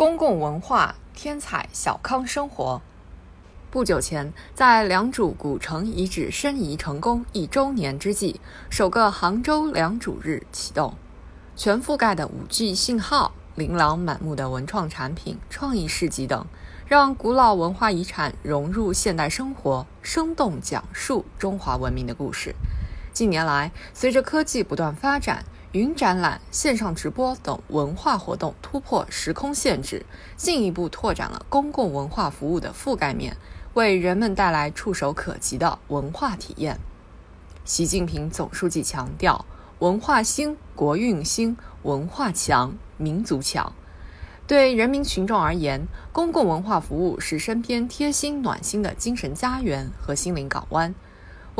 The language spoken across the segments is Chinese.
公共文化天采小康生活。不久前，在良渚古城遗址申遗成功一周年之际，首个杭州良渚日启动。全覆盖的 5G 信号、琳琅满目的文创产品、创意市集等，让古老文化遗产融入现代生活，生动讲述中华文明的故事。近年来，随着科技不断发展，云展览、线上直播等文化活动突破时空限制，进一步拓展了公共文化服务的覆盖面，为人们带来触手可及的文化体验。习近平总书记强调：“文化兴，国运兴；文化强，民族强。”对人民群众而言，公共文化服务是身边贴心暖心的精神家园和心灵港湾。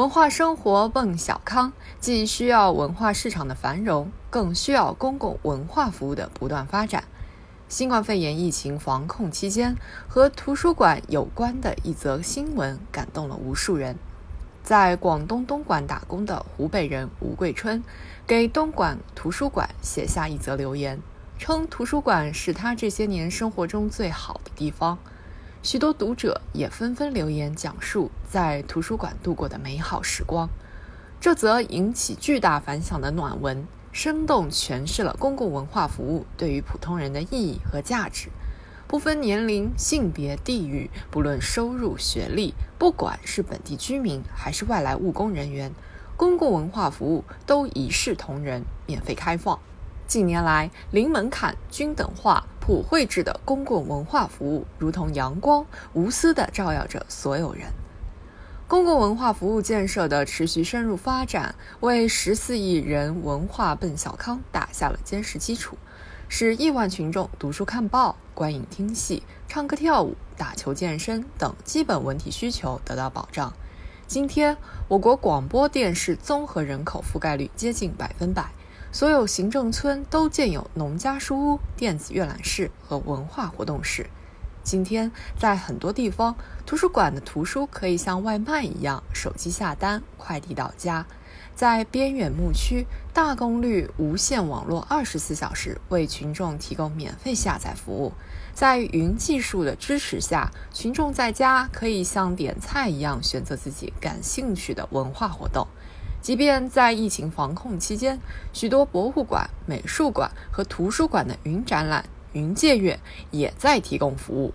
文化生活奔小康，既需要文化市场的繁荣，更需要公共文化服务的不断发展。新冠肺炎疫情防控期间，和图书馆有关的一则新闻感动了无数人。在广东东莞打工的湖北人吴桂春，给东莞图书馆写下一则留言，称图书馆是他这些年生活中最好的地方。许多读者也纷纷留言讲述在图书馆度过的美好时光。这则引起巨大反响的暖文，生动诠释了公共文化服务对于普通人的意义和价值。不分年龄、性别、地域，不论收入、学历，不管是本地居民还是外来务工人员，公共文化服务都一视同仁，免费开放。近年来，零门槛、均等化、普惠制的公共文化服务，如同阳光，无私地照耀着所有人。公共文化服务建设的持续深入发展，为十四亿人文化奔小康打下了坚实基础，使亿万群众读书看报、观影听戏、唱歌跳舞、打球健身等基本文体需求得到保障。今天，我国广播电视综合人口覆盖率接近百分百。所有行政村都建有农家书屋、电子阅览室和文化活动室。今天，在很多地方，图书馆的图书可以像外卖一样，手机下单，快递到家。在边远牧区，大功率无线网络二十四小时为群众提供免费下载服务。在云技术的支持下，群众在家可以像点菜一样选择自己感兴趣的文化活动。即便在疫情防控期间，许多博物馆、美术馆和图书馆的云展览、云借阅也在提供服务。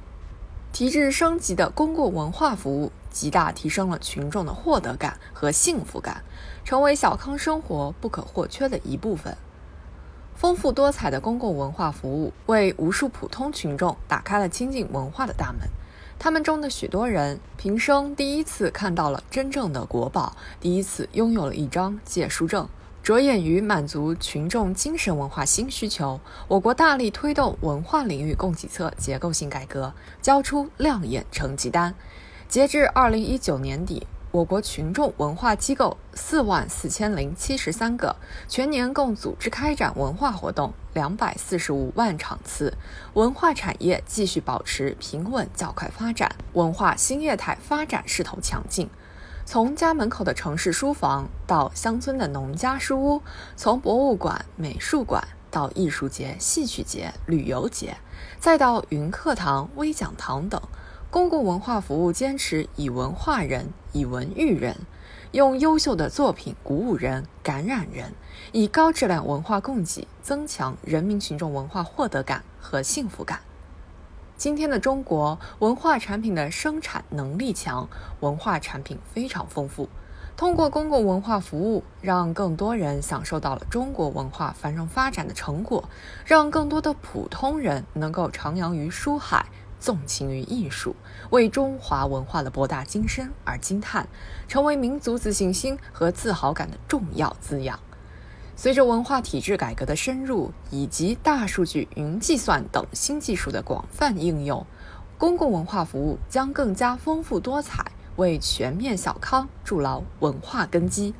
提质升级的公共文化服务，极大提升了群众的获得感和幸福感，成为小康生活不可或缺的一部分。丰富多彩的公共文化服务，为无数普通群众打开了亲近文化的大门。他们中的许多人，平生第一次看到了真正的国宝，第一次拥有了一张借书证。着眼于满足群众精神文化新需求，我国大力推动文化领域供给侧结构性改革，交出亮眼成绩单。截至二零一九年底。我国群众文化机构四万四千零七十三个，全年共组织开展文化活动两百四十五万场次，文化产业继续保持平稳较快发展，文化新业态发展势头强劲。从家门口的城市书房到乡村的农家书屋，从博物馆、美术馆到艺术节、戏曲节、旅游节，再到云课堂、微讲堂等。公共文化服务坚持以文化人，以文育人，用优秀的作品鼓舞人、感染人，以高质量文化供给增强人民群众文化获得感和幸福感。今天的中国文化产品的生产能力强，文化产品非常丰富。通过公共文化服务，让更多人享受到了中国文化繁荣发展的成果，让更多的普通人能够徜徉于书海。纵情于艺术，为中华文化的博大精深而惊叹，成为民族自信心和自豪感的重要滋养。随着文化体制改革的深入，以及大数据、云计算等新技术的广泛应用，公共文化服务将更加丰富多彩，为全面小康筑牢文化根基。